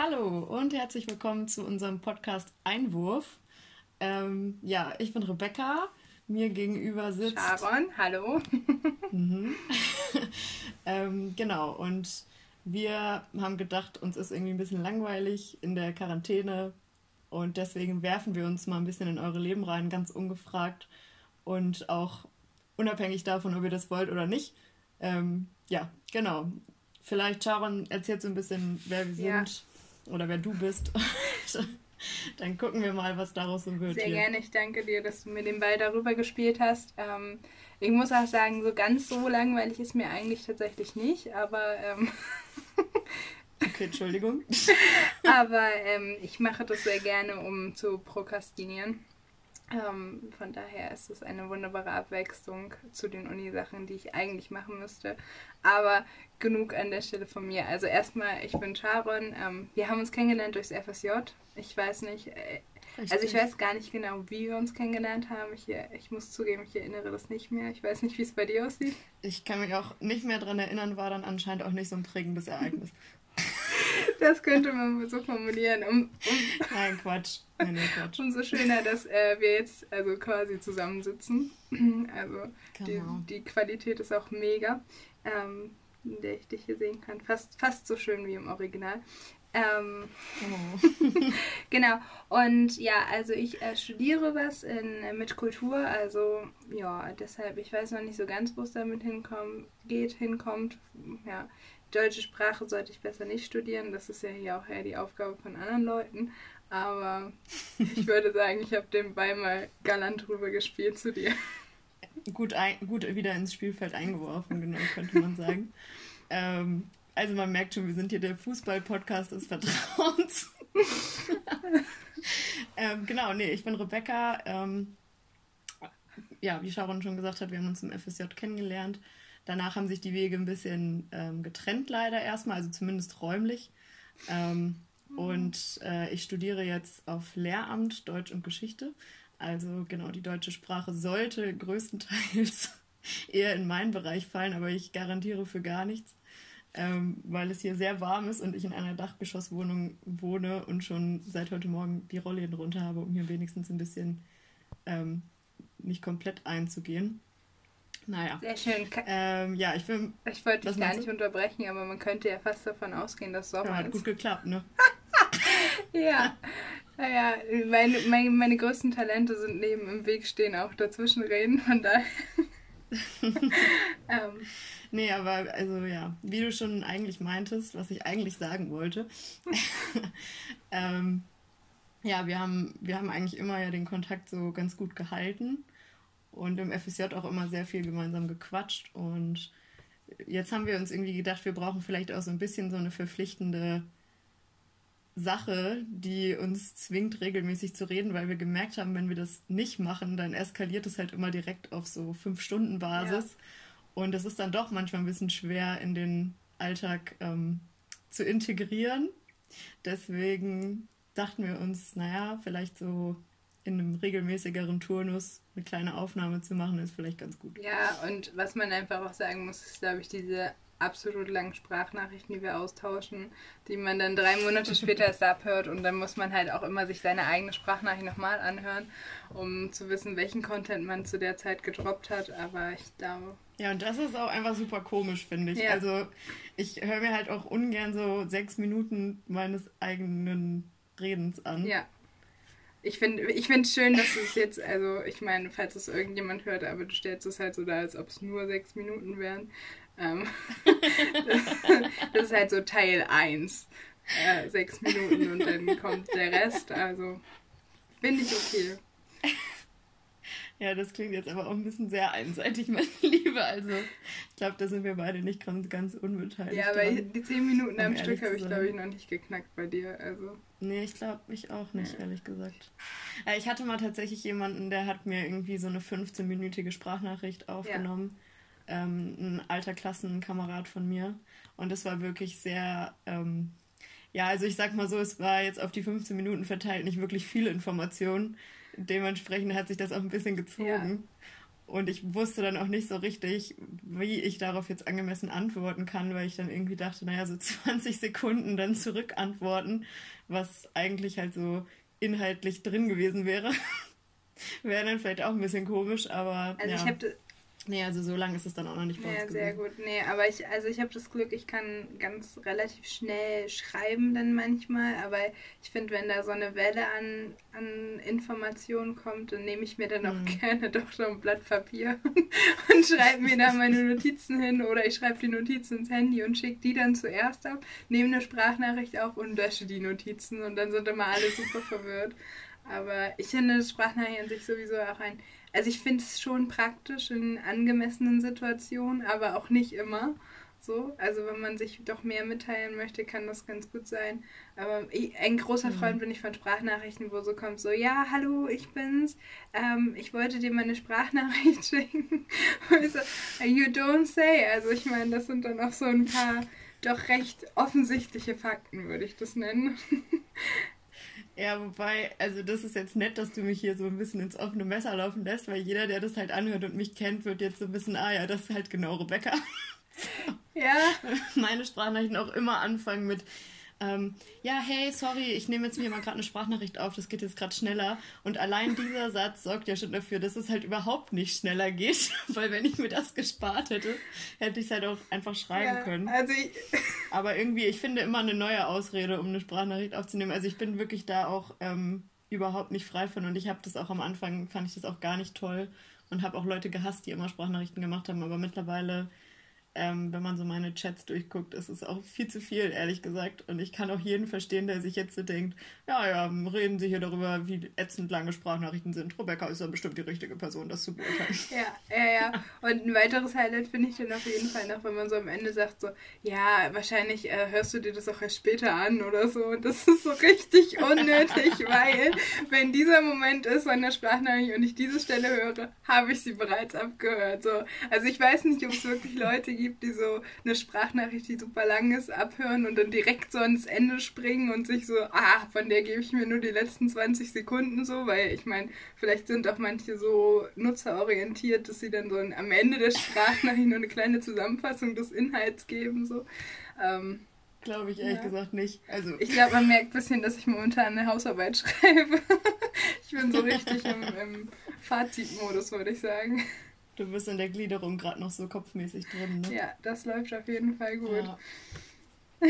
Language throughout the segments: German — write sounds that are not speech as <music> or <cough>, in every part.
Hallo und herzlich willkommen zu unserem Podcast Einwurf. Ähm, ja, ich bin Rebecca. Mir gegenüber sitzt. Sharon, hallo. <laughs> mhm. <laughs> ähm, genau, und wir haben gedacht, uns ist irgendwie ein bisschen langweilig in der Quarantäne und deswegen werfen wir uns mal ein bisschen in eure Leben rein, ganz ungefragt und auch unabhängig davon, ob ihr das wollt oder nicht. Ähm, ja, genau. Vielleicht, Sharon, erzählt so ein bisschen, wer wir ja. sind oder wer du bist. <laughs> Dann gucken wir mal, was daraus so wird. Sehr hier. gerne. Ich danke dir, dass du mir den Ball darüber gespielt hast. Ähm, ich muss auch sagen, so ganz so langweilig ist mir eigentlich tatsächlich nicht, aber. Ähm <laughs> okay, Entschuldigung. <laughs> aber ähm, ich mache das sehr gerne, um zu prokrastinieren. Ähm, von daher ist es eine wunderbare Abwechslung zu den Uni-Sachen, die ich eigentlich machen müsste. Aber genug an der Stelle von mir. Also erstmal, ich bin Sharon. Ähm, wir haben uns kennengelernt durchs FSJ. Ich weiß nicht, äh, also ich weiß gar nicht genau, wie wir uns kennengelernt haben. Ich, ich muss zugeben, ich erinnere das nicht mehr. Ich weiß nicht, wie es bei dir aussieht. Ich kann mich auch nicht mehr daran erinnern, war dann anscheinend auch nicht so ein prägendes Ereignis. <laughs> Das könnte man so formulieren. Um, um Nein, Quatsch. Nein, nein, Quatsch. <laughs> Umso schöner, dass äh, wir jetzt also quasi zusammensitzen. <clears throat> Also die, die, Qualität ist auch mega, ähm, in der ich dich hier sehen kann. Fast, fast so schön wie im Original. Ähm, oh. <laughs> <laughs> genau. Und ja, also ich äh, studiere was in, äh, mit Kultur, also ja, deshalb, ich weiß noch nicht so ganz, wo es damit hinkommt, geht, hinkommt. Ja, deutsche Sprache sollte ich besser nicht studieren. Das ist ja hier auch eher die Aufgabe von anderen Leuten. Aber ich würde sagen, ich habe den Ball mal galant rüber gespielt zu dir. Gut, ein, gut wieder ins Spielfeld eingeworfen, genau, könnte man sagen. <laughs> ähm, also man merkt schon, wir sind hier der Fußball-Podcast des Vertrauens. <laughs> ähm, genau, nee, ich bin Rebecca. Ähm, ja, wie Sharon schon gesagt hat, wir haben uns im FSJ kennengelernt. Danach haben sich die Wege ein bisschen ähm, getrennt, leider erstmal, also zumindest räumlich. Ähm, und äh, ich studiere jetzt auf Lehramt Deutsch und Geschichte. Also genau, die deutsche Sprache sollte größtenteils <laughs> eher in meinen Bereich fallen, aber ich garantiere für gar nichts, ähm, weil es hier sehr warm ist und ich in einer Dachgeschosswohnung wohne und schon seit heute Morgen die Rollläden runter habe, um hier wenigstens ein bisschen ähm, nicht komplett einzugehen. Naja. Sehr schön. Ähm, ja, ich will. Ich wollte dich gar nicht unterbrechen, aber man könnte ja fast davon ausgehen, dass Sommer ja, hat ist. gut geklappt, ne? <laughs> ja. Naja, meine, meine, meine größten Talente sind neben im Weg stehen, auch dazwischen reden, von daher. <laughs> ähm. Nee, aber also ja, wie du schon eigentlich meintest, was ich eigentlich sagen wollte. <laughs> ähm, ja, wir haben, wir haben eigentlich immer ja den Kontakt so ganz gut gehalten und im FSJ auch immer sehr viel gemeinsam gequatscht. Und jetzt haben wir uns irgendwie gedacht, wir brauchen vielleicht auch so ein bisschen so eine verpflichtende Sache, die uns zwingt, regelmäßig zu reden, weil wir gemerkt haben, wenn wir das nicht machen, dann eskaliert es halt immer direkt auf so Fünf-Stunden-Basis. Ja. Und es ist dann doch manchmal ein bisschen schwer in den Alltag ähm, zu integrieren. Deswegen dachten wir uns, naja, vielleicht so in einem regelmäßigeren Turnus eine kleine Aufnahme zu machen, ist vielleicht ganz gut. Ja, und was man einfach auch sagen muss, ist, glaube ich, diese absolut langen Sprachnachrichten, die wir austauschen, die man dann drei Monate später erst abhört und dann muss man halt auch immer sich seine eigene Sprachnachricht nochmal anhören, um zu wissen, welchen Content man zu der Zeit gedroppt hat. Aber ich glaube. Ja, und das ist auch einfach super komisch, finde ich. Ja. Also ich höre mir halt auch ungern so sechs Minuten meines eigenen Redens an. Ja, ich finde ich find schön, dass es jetzt, also ich meine, falls es irgendjemand hört, aber du stellst es halt so da, als ob es nur sechs Minuten wären. Ähm, <laughs> das ist halt so Teil 1. Äh, sechs Minuten und dann kommt der Rest. Also finde ich okay. Ja, das klingt jetzt aber auch ein bisschen sehr einseitig, <laughs> meine Liebe. Also, ich glaube, da sind wir beide nicht ganz, ganz unbeteiligt. Ja, aber dran, die zehn Minuten am Stück habe ich, glaube ich, noch nicht geknackt bei dir. Also. Nee, ich glaube, ich auch nicht, ja. ehrlich gesagt. Äh, ich hatte mal tatsächlich jemanden, der hat mir irgendwie so eine 15-minütige Sprachnachricht aufgenommen. Ja. Ähm, ein alter Klassenkamerad von mir. Und das war wirklich sehr. Ähm, ja, also ich sag mal so, es war jetzt auf die 15 Minuten verteilt nicht wirklich viel Information. Dementsprechend hat sich das auch ein bisschen gezogen. Und ich wusste dann auch nicht so richtig, wie ich darauf jetzt angemessen antworten kann, weil ich dann irgendwie dachte, naja, so <laughs> 20 Sekunden dann zurückantworten, was eigentlich halt so inhaltlich drin gewesen wäre. <laughs> wäre dann vielleicht auch ein bisschen komisch, aber. Also ja. ich habe Nee, also so lange ist es dann auch noch nicht vor Ja, sehr gut. Nee, aber ich, also ich habe das Glück, ich kann ganz relativ schnell schreiben dann manchmal, aber ich finde, wenn da so eine Welle an, an Informationen kommt, dann nehme ich mir dann auch mhm. gerne <laughs> doch so ein Blatt Papier <laughs> und schreibe mir da <laughs> meine Notizen hin oder ich schreibe die Notizen ins Handy und schicke die dann zuerst ab, nehme eine Sprachnachricht auf und lösche die Notizen und dann sind immer alle super verwirrt. Aber ich finde Sprachnachricht an sich sowieso auch ein also ich finde es schon praktisch in angemessenen Situationen, aber auch nicht immer. So, also wenn man sich doch mehr mitteilen möchte, kann das ganz gut sein. Aber ich, ein großer Freund mhm. bin ich von Sprachnachrichten, wo so kommt so, ja, hallo, ich bin's. Ähm, ich wollte dir meine Sprachnachricht <laughs> schicken. Und so, you don't say. Also ich meine, das sind dann auch so ein paar doch recht offensichtliche Fakten, würde ich das nennen. <laughs> Ja, wobei, also das ist jetzt nett, dass du mich hier so ein bisschen ins offene Messer laufen lässt, weil jeder, der das halt anhört und mich kennt, wird jetzt so ein bisschen, ah ja, das ist halt genau Rebecca. Ja. <laughs> Meine Sprachnachrichten auch immer anfangen mit, ähm, ja, hey, sorry, ich nehme jetzt mir mal gerade eine Sprachnachricht auf, das geht jetzt gerade schneller. Und allein dieser Satz sorgt ja schon dafür, dass es halt überhaupt nicht schneller geht, <laughs> weil wenn ich mir das gespart hätte, hätte ich es halt auch einfach schreiben ja, können. Also ich <laughs> Aber irgendwie, ich finde immer eine neue Ausrede, um eine Sprachnachricht aufzunehmen. Also ich bin wirklich da auch ähm, überhaupt nicht frei von und ich habe das auch am Anfang, fand ich das auch gar nicht toll und habe auch Leute gehasst, die immer Sprachnachrichten gemacht haben, aber mittlerweile ähm, wenn man so meine Chats durchguckt, ist es auch viel zu viel, ehrlich gesagt. Und ich kann auch jeden verstehen, der sich jetzt so denkt, ja, ja, reden Sie hier darüber, wie ätzend lange Sprachnachrichten sind. Rebecca ist dann bestimmt die richtige Person, das zu beurteilen. <laughs> Ja, ja, ja. Und ein weiteres Highlight finde ich dann auf jeden Fall noch, wenn man so am Ende sagt, so, ja, wahrscheinlich äh, hörst du dir das auch erst später an oder so. Und das ist so richtig unnötig, <laughs> weil wenn dieser Moment ist an der Sprachnachricht und ich diese Stelle höre, habe ich sie bereits abgehört. So. Also ich weiß nicht, ob es wirklich Leute gibt, gibt, die so eine Sprachnachricht, die super lang ist, abhören und dann direkt so ans Ende springen und sich so, ah, von der gebe ich mir nur die letzten 20 Sekunden so, weil ich meine, vielleicht sind auch manche so nutzerorientiert, dass sie dann so am Ende der Sprachnachricht nur eine kleine Zusammenfassung des Inhalts geben. So. Ähm, Glaube ich ehrlich ja. gesagt nicht. Also. Ich glaube, man merkt ein bisschen, dass ich momentan eine Hausarbeit <laughs> schreibe. ich bin so richtig im, im Fazitmodus, würde ich sagen. Du bist in der Gliederung gerade noch so kopfmäßig drin, ne? Ja, das läuft auf jeden Fall gut. Ja, <laughs>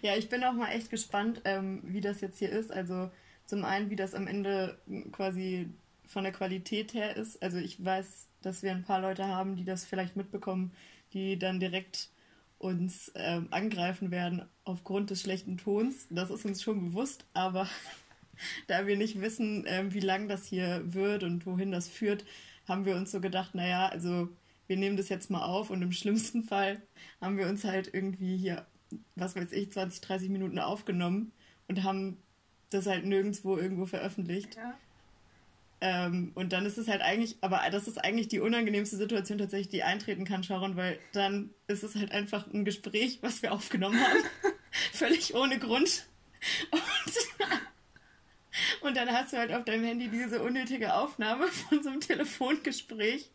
ja ich bin auch mal echt gespannt, ähm, wie das jetzt hier ist. Also zum einen, wie das am Ende quasi von der Qualität her ist. Also ich weiß, dass wir ein paar Leute haben, die das vielleicht mitbekommen, die dann direkt uns ähm, angreifen werden aufgrund des schlechten Tons. Das ist uns schon bewusst, aber <laughs> da wir nicht wissen, ähm, wie lang das hier wird und wohin das führt, haben wir uns so gedacht, naja, also wir nehmen das jetzt mal auf und im schlimmsten Fall haben wir uns halt irgendwie hier, was weiß ich, 20, 30 Minuten aufgenommen und haben das halt nirgendwo irgendwo veröffentlicht. Ja. Ähm, und dann ist es halt eigentlich, aber das ist eigentlich die unangenehmste Situation tatsächlich, die eintreten kann, Sharon, weil dann ist es halt einfach ein Gespräch, was wir aufgenommen haben. <laughs> Völlig ohne Grund. Und dann hast du halt auf deinem Handy diese unnötige Aufnahme <laughs> von so einem Telefongespräch.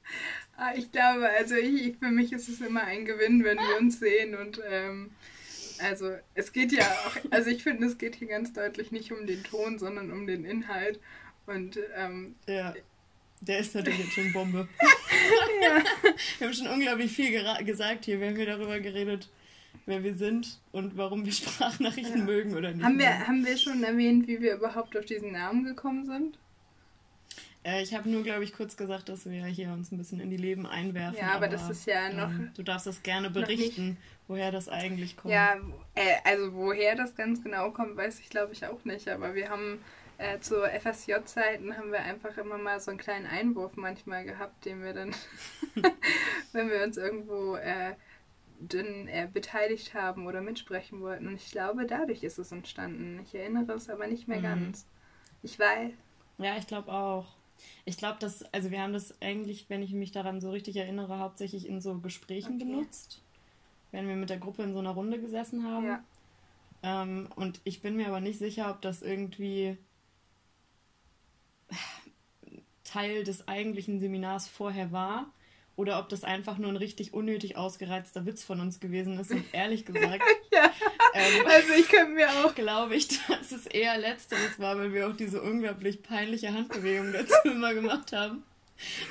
Ah, ich glaube, also ich, für mich ist es immer ein Gewinn, wenn wir uns sehen und ähm, also es geht ja auch, also ich finde, es geht hier ganz deutlich nicht um den Ton, sondern um den Inhalt. Und ähm, ja, der ist natürlich jetzt schon Bombe. <laughs> ja. Wir haben schon unglaublich viel gesagt hier. Wir haben hier darüber geredet, wer wir sind und warum wir <laughs> Sprachnachrichten ja. mögen oder nicht. Haben wir, haben wir schon erwähnt, wie wir überhaupt auf diesen Namen gekommen sind? Äh, ich habe nur, glaube ich, kurz gesagt, dass wir hier uns ein bisschen in die Leben einwerfen. Ja, aber, aber das ist ja noch. Ähm, du darfst das gerne berichten, woher das eigentlich kommt. Ja, äh, also woher das ganz genau kommt, weiß ich, glaube ich, auch nicht. Aber wir haben äh, zu FSJ-Zeiten haben wir einfach immer mal so einen kleinen Einwurf manchmal gehabt, den wir dann, <laughs> <laughs> wenn wir uns irgendwo äh, äh, beteiligt haben oder mitsprechen wollten. Und ich glaube, dadurch ist es entstanden. Ich erinnere es aber nicht mehr mhm. ganz. Ich weiß. Ja, ich glaube auch. Ich glaube, dass, also wir haben das eigentlich, wenn ich mich daran so richtig erinnere, hauptsächlich in so Gesprächen okay. benutzt. Wenn wir mit der Gruppe in so einer Runde gesessen haben. Ja. Ähm, und ich bin mir aber nicht sicher, ob das irgendwie Teil des eigentlichen Seminars vorher war oder ob das einfach nur ein richtig unnötig ausgereizter Witz von uns gewesen ist. Und ehrlich <laughs> gesagt, ja, ähm, also ich könnte mir auch. <laughs> Glaube ich, dass es eher letzteres war, weil wir auch diese unglaublich peinliche Handbewegung dazu <laughs> immer gemacht haben.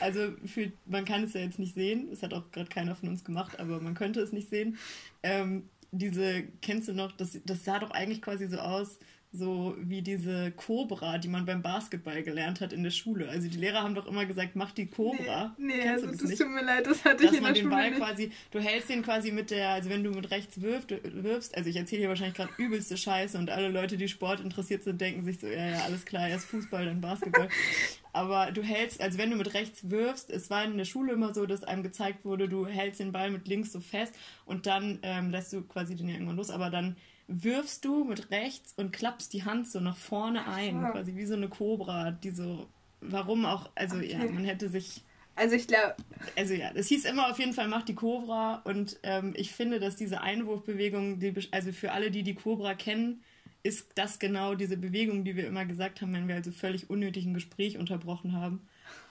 Also für, man kann es ja jetzt nicht sehen, das hat auch gerade keiner von uns gemacht, aber man könnte es nicht sehen. Ähm, diese, kennst du noch, das, das sah doch eigentlich quasi so aus, so wie diese Cobra, die man beim Basketball gelernt hat in der Schule. Also die Lehrer haben doch immer gesagt, mach die Cobra. Nee, nee also das, das tut mir leid, das hatte Dass ich in der den Schule Ball nicht. quasi, du hältst den quasi mit der, also wenn du mit rechts wirft, wirfst, also ich erzähle hier wahrscheinlich gerade übelste Scheiße und alle Leute, die Sport interessiert sind, denken sich so, ja, ja, alles klar, erst Fußball, dann Basketball. <laughs> Aber du hältst, also wenn du mit rechts wirfst, es war in der Schule immer so, dass einem gezeigt wurde, du hältst den Ball mit links so fest und dann ähm, lässt du quasi den ja irgendwann los, aber dann wirfst du mit rechts und klappst die Hand so nach vorne ein, ja. quasi wie so eine Cobra, die so, warum auch, also okay. ja, man hätte sich. Also ich glaube. Also ja, es hieß immer auf jeden Fall, mach die Cobra und ähm, ich finde, dass diese Einwurfbewegung, die, also für alle, die die Cobra kennen, ist das genau diese Bewegung, die wir immer gesagt haben, wenn wir also völlig unnötig ein Gespräch unterbrochen haben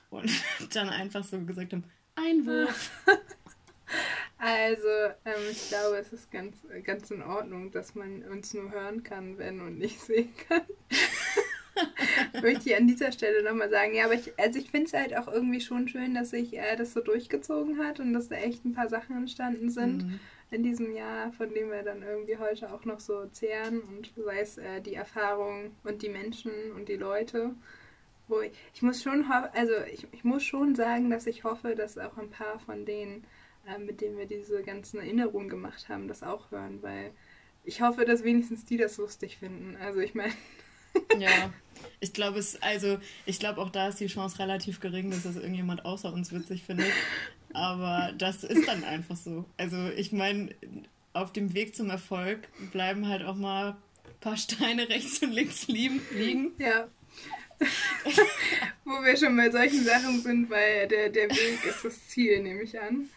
und <laughs> dann einfach so gesagt haben, Einwurf. <laughs> Also, ähm, ich glaube, es ist ganz, ganz in Ordnung, dass man uns nur hören kann, wenn und nicht <laughs> sehen kann. <laughs> Möchte ich an dieser Stelle nochmal sagen. Ja, aber ich, also ich finde es halt auch irgendwie schon schön, dass sich äh, das so durchgezogen hat und dass da echt ein paar Sachen entstanden sind mhm. in diesem Jahr, von denen wir dann irgendwie heute auch noch so zehren und sei es äh, die Erfahrung und die Menschen und die Leute. Wo ich, ich muss schon also ich, ich muss schon sagen, dass ich hoffe, dass auch ein paar von denen äh, mit dem wir diese ganzen Erinnerungen gemacht haben, das auch hören, weil ich hoffe, dass wenigstens die das lustig finden. Also ich meine. ja, ich glaube es, also ich glaube auch da ist die Chance relativ gering, dass das irgendjemand außer uns witzig findet. Aber das ist dann einfach so. Also ich meine, auf dem Weg zum Erfolg bleiben halt auch mal ein paar Steine rechts und links liegen. Ja. <laughs> Wo wir schon bei solchen Sachen sind, weil der, der Weg ist das Ziel, nehme ich an.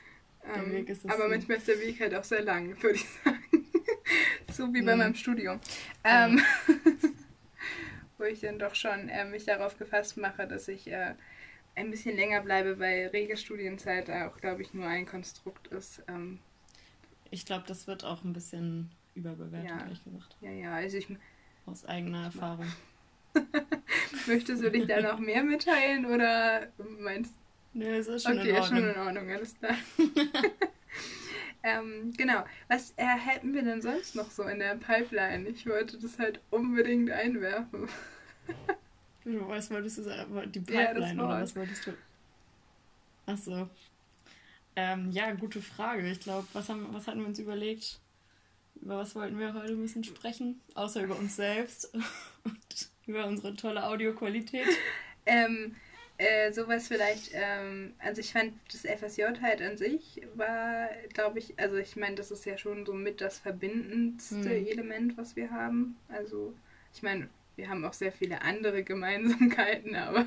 Ähm, aber manchmal ist der Weg halt auch sehr lang, <laughs> würde ich sagen. so wie bei mhm. meinem Studium. Ähm, <laughs> wo ich dann doch schon äh, mich darauf gefasst mache, dass ich äh, ein bisschen länger bleibe, weil rege Studienzeit auch, glaube ich, nur ein Konstrukt ist. Ähm, ich glaube, das wird auch ein bisschen überbewertet, ja. ehrlich gesagt. Ja, ja, also ich. Aus eigener Erfahrung. <laughs> Möchtest du dich da noch mehr mitteilen oder meinst du? Nee, es ist schon okay, in Ordnung. Okay, schon in Ordnung, alles klar. <laughs> ähm, genau. Was äh, hätten wir denn sonst noch so in der Pipeline? Ich wollte das halt unbedingt einwerfen. <laughs> was wolltest du sagen? Die Pipeline ja, oder was wolltest du? Achso. Ähm, ja, gute Frage. Ich glaube, was, was hatten wir uns überlegt? Über was wollten wir heute ein bisschen sprechen? Außer über uns selbst <laughs> und über unsere tolle Audioqualität. Ähm, äh, sowas vielleicht, ähm, also ich fand das FSJ halt an sich war, glaube ich, also ich meine, das ist ja schon so mit das verbindendste mhm. Element, was wir haben. Also ich meine, wir haben auch sehr viele andere <laughs> Gemeinsamkeiten, aber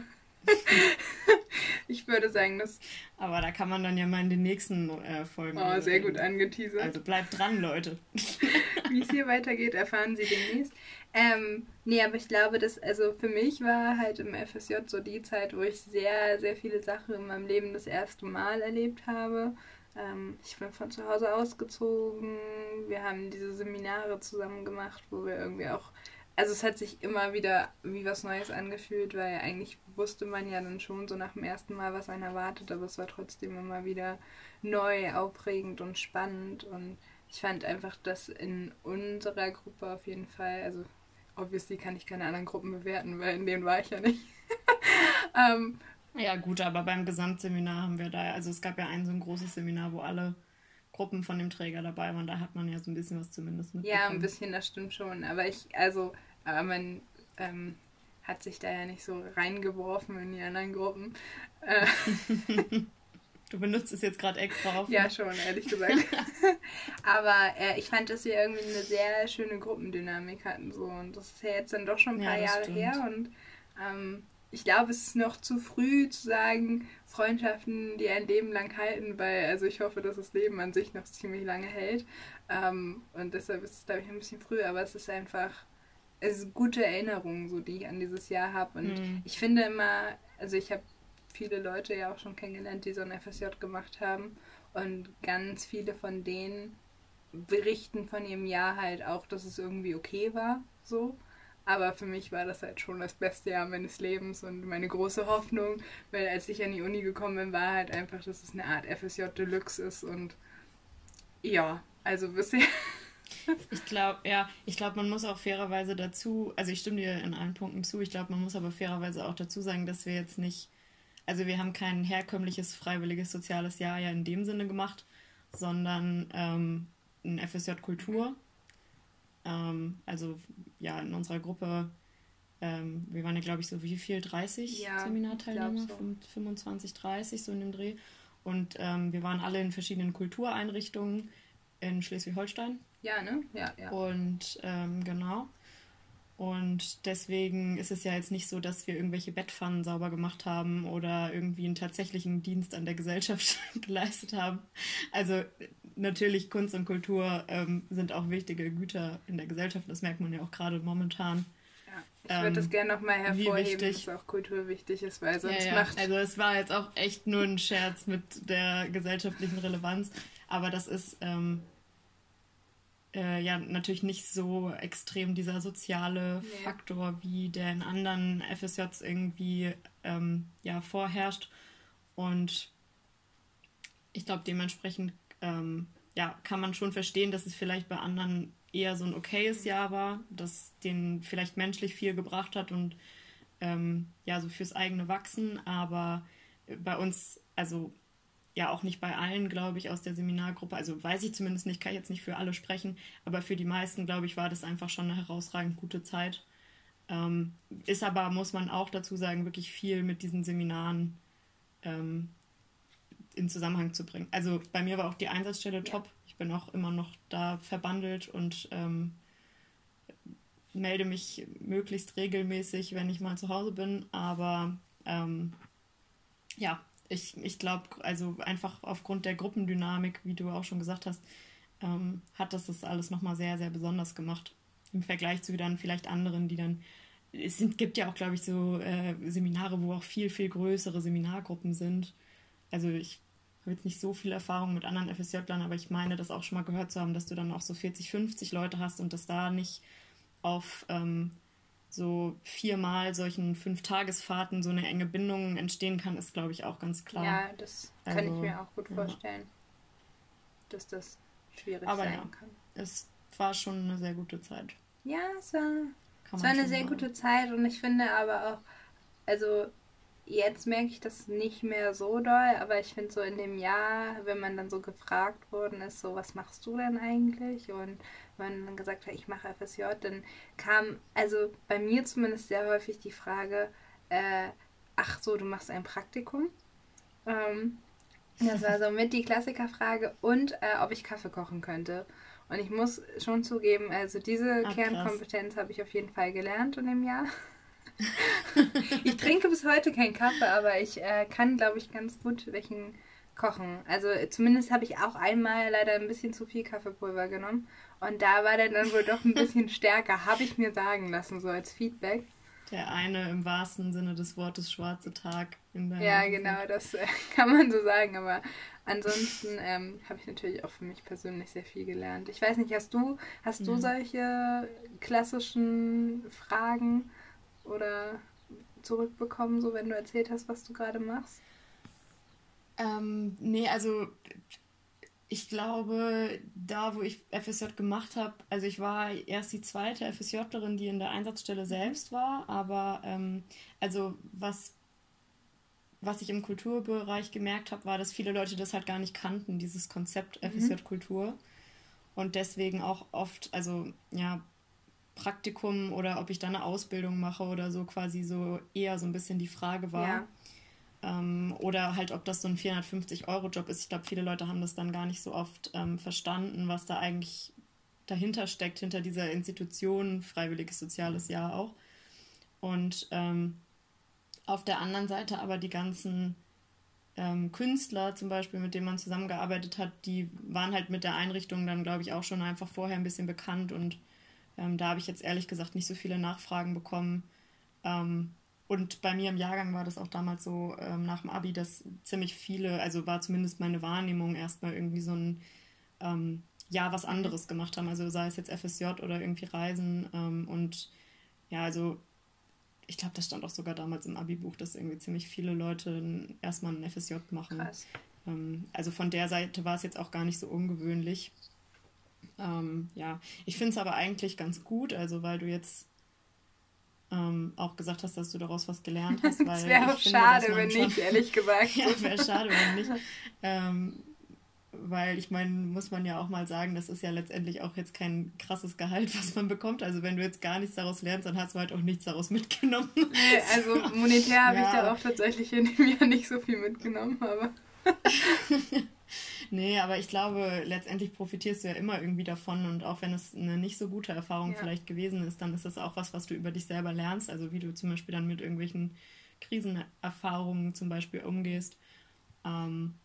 ich würde sagen, dass. Aber da kann man dann ja mal in den nächsten äh, Folgen. Oh, sehr gut angeteasert. Also bleibt dran, Leute. <laughs> Wie es hier weitergeht, erfahren Sie demnächst. Ähm, nee, aber ich glaube, dass, also für mich war halt im FSJ so die Zeit, wo ich sehr, sehr viele Sachen in meinem Leben das erste Mal erlebt habe. Ähm, ich bin von zu Hause ausgezogen, wir haben diese Seminare zusammen gemacht, wo wir irgendwie auch, also es hat sich immer wieder wie was Neues angefühlt, weil eigentlich wusste man ja dann schon so nach dem ersten Mal, was einen erwartet, aber es war trotzdem immer wieder neu, aufregend und spannend und ich fand einfach, dass in unserer Gruppe auf jeden Fall, also obviously kann ich keine anderen Gruppen bewerten, weil in denen war ich ja nicht. <laughs> ähm, ja, gut, aber beim Gesamtseminar haben wir da, also es gab ja ein so ein großes Seminar, wo alle Gruppen von dem Träger dabei waren, da hat man ja so ein bisschen was zumindest mitbekommen. Ja, ein bisschen, das stimmt schon. Aber ich, also, aber man ähm, hat sich da ja nicht so reingeworfen in die anderen Gruppen. Äh, <laughs> Du benutzt es jetzt gerade extra auf. Ja, schon, ehrlich <laughs> gesagt. Aber äh, ich fand, dass wir irgendwie eine sehr schöne Gruppendynamik hatten. So. Und das ist ja jetzt dann doch schon ein paar ja, Jahre stimmt. her. Und ähm, ich glaube, es ist noch zu früh zu sagen, Freundschaften, die ein Leben lang halten, weil also ich hoffe, dass das Leben an sich noch ziemlich lange hält. Ähm, und deshalb ist es, glaube ich, ein bisschen früh, aber es ist einfach, es ist gute Erinnerungen, so die ich an dieses Jahr habe. Und mhm. ich finde immer, also ich habe viele Leute ja auch schon kennengelernt, die so ein FSJ gemacht haben. Und ganz viele von denen berichten von ihrem Jahr halt auch, dass es irgendwie okay war, so. Aber für mich war das halt schon das beste Jahr meines Lebens und meine große Hoffnung, weil als ich an die Uni gekommen bin, war halt einfach, dass es eine Art FSJ Deluxe ist und ja, also bisher. <laughs> Ich glaube, ja, ich glaube, man muss auch fairerweise dazu, also ich stimme dir in allen Punkten zu, ich glaube, man muss aber fairerweise auch dazu sagen, dass wir jetzt nicht, also wir haben kein herkömmliches freiwilliges soziales Jahr ja in dem Sinne gemacht, sondern ähm, ein FSJ Kultur. Ähm, also ja, in unserer Gruppe, ähm, wir waren ja, glaube ich, so wie viel? 30 ja, Seminarteilnehmer? So. 25, 30, so in dem Dreh. Und ähm, wir waren alle in verschiedenen Kultureinrichtungen in Schleswig-Holstein. Ja, ne? Ja, ja. Und ähm, genau. Und deswegen ist es ja jetzt nicht so, dass wir irgendwelche Bettpfannen sauber gemacht haben oder irgendwie einen tatsächlichen Dienst an der Gesellschaft <laughs> geleistet haben. Also natürlich Kunst und Kultur ähm, sind auch wichtige Güter in der Gesellschaft. Das merkt man ja auch gerade momentan. Ja, ich würde ähm, das gerne nochmal hervorheben, dass auch Kultur wichtig ist, weil sonst ja, ja. macht... Also es war jetzt auch echt nur ein Scherz mit der gesellschaftlichen Relevanz. Aber das ist... Ähm, äh, ja natürlich nicht so extrem dieser soziale nee. Faktor, wie der in anderen FSJs irgendwie ähm, ja, vorherrscht. Und ich glaube, dementsprechend ähm, ja, kann man schon verstehen, dass es vielleicht bei anderen eher so ein okayes Jahr war, das den vielleicht menschlich viel gebracht hat und ähm, ja, so fürs eigene Wachsen. Aber bei uns, also ja auch nicht bei allen, glaube ich, aus der Seminargruppe. Also weiß ich zumindest nicht, kann ich jetzt nicht für alle sprechen, aber für die meisten, glaube ich, war das einfach schon eine herausragend gute Zeit. Ähm, ist aber, muss man auch dazu sagen, wirklich viel mit diesen Seminaren ähm, in Zusammenhang zu bringen. Also bei mir war auch die Einsatzstelle top. Ich bin auch immer noch da verbandelt und ähm, melde mich möglichst regelmäßig, wenn ich mal zu Hause bin. Aber ähm, ja, ich, ich glaube, also einfach aufgrund der Gruppendynamik, wie du auch schon gesagt hast, ähm, hat das das alles nochmal sehr, sehr besonders gemacht. Im Vergleich zu dann vielleicht anderen, die dann. Es sind, gibt ja auch, glaube ich, so äh, Seminare, wo auch viel, viel größere Seminargruppen sind. Also ich habe jetzt nicht so viel Erfahrung mit anderen FSJ-Lern, aber ich meine, das auch schon mal gehört zu haben, dass du dann auch so 40, 50 Leute hast und dass da nicht auf ähm, so viermal solchen Fünf-Tagesfahrten so eine enge Bindung entstehen kann, ist, glaube ich, auch ganz klar. Ja, das kann ich mir auch gut vorstellen, ja. dass das schwierig aber sein ja, kann. Es war schon eine sehr gute Zeit. Ja, es war, es war eine sehr sagen. gute Zeit und ich finde aber auch, also jetzt merke ich das nicht mehr so doll, aber ich finde so in dem Jahr, wenn man dann so gefragt worden ist, so was machst du denn eigentlich? Und man dann gesagt hat, ich mache FSJ, dann kam also bei mir zumindest sehr häufig die Frage, äh, ach so, du machst ein Praktikum. Ähm, das war so mit die Klassikerfrage und äh, ob ich Kaffee kochen könnte. Und ich muss schon zugeben, also diese Ach, Kernkompetenz habe ich auf jeden Fall gelernt in dem Jahr. <laughs> ich trinke bis heute keinen Kaffee, aber ich äh, kann, glaube ich, ganz gut welchen kochen. Also zumindest habe ich auch einmal leider ein bisschen zu viel Kaffeepulver genommen. Und da war der dann wohl doch ein bisschen <laughs> stärker, habe ich mir sagen lassen, so als Feedback. Der eine im wahrsten Sinne des Wortes schwarze Tag in der Ja, genau, das äh, <laughs> kann man so sagen. Aber ansonsten ähm, habe ich natürlich auch für mich persönlich sehr viel gelernt. Ich weiß nicht, hast du, hast du solche klassischen Fragen oder zurückbekommen, so wenn du erzählt hast, was du gerade machst? Ähm, nee, also ich glaube, da wo ich FSJ gemacht habe, also ich war erst die zweite FSJlerin, die in der Einsatzstelle selbst war, aber ähm, also was, was ich im Kulturbereich gemerkt habe, war, dass viele Leute das halt gar nicht kannten, dieses Konzept FSJ-Kultur. Mhm. Und deswegen auch oft, also ja, Praktikum oder ob ich da eine Ausbildung mache oder so quasi so eher so ein bisschen die Frage war. Ja. Ähm, oder halt, ob das so ein 450-Euro-Job ist. Ich glaube, viele Leute haben das dann gar nicht so oft ähm, verstanden, was da eigentlich dahinter steckt, hinter dieser Institution, freiwilliges soziales Jahr auch. Und ähm, auf der anderen Seite aber die ganzen ähm, Künstler zum Beispiel, mit denen man zusammengearbeitet hat, die waren halt mit der Einrichtung dann, glaube ich, auch schon einfach vorher ein bisschen bekannt und ähm, da habe ich jetzt ehrlich gesagt nicht so viele Nachfragen bekommen. Ähm, und bei mir im Jahrgang war das auch damals so ähm, nach dem Abi, dass ziemlich viele, also war zumindest meine Wahrnehmung erstmal irgendwie so ein ähm, ja was anderes gemacht haben. Also sei es jetzt FSJ oder irgendwie Reisen. Ähm, und ja, also ich glaube, das stand auch sogar damals im Abi-Buch, dass irgendwie ziemlich viele Leute erstmal ein FSJ machen. Krass. Ähm, also von der Seite war es jetzt auch gar nicht so ungewöhnlich. Ähm, ja, ich finde es aber eigentlich ganz gut, also weil du jetzt ähm, auch gesagt hast, dass du daraus was gelernt hast. <laughs> Weil es wäre auch schade, wenn schon, nicht, ehrlich gesagt. <laughs> ja, wäre schade, wenn nicht. Ähm, weil ich meine, muss man ja auch mal sagen, das ist ja letztendlich auch jetzt kein krasses Gehalt, was man bekommt. Also wenn du jetzt gar nichts daraus lernst, dann hast du halt auch nichts daraus mitgenommen. Nee, also <laughs> monetär habe ja. ich da auch tatsächlich in dem Jahr nicht so viel mitgenommen, aber. <laughs> nee, aber ich glaube, letztendlich profitierst du ja immer irgendwie davon und auch wenn es eine nicht so gute Erfahrung ja. vielleicht gewesen ist, dann ist das auch was, was du über dich selber lernst. Also wie du zum Beispiel dann mit irgendwelchen Krisenerfahrungen zum Beispiel umgehst. Ähm,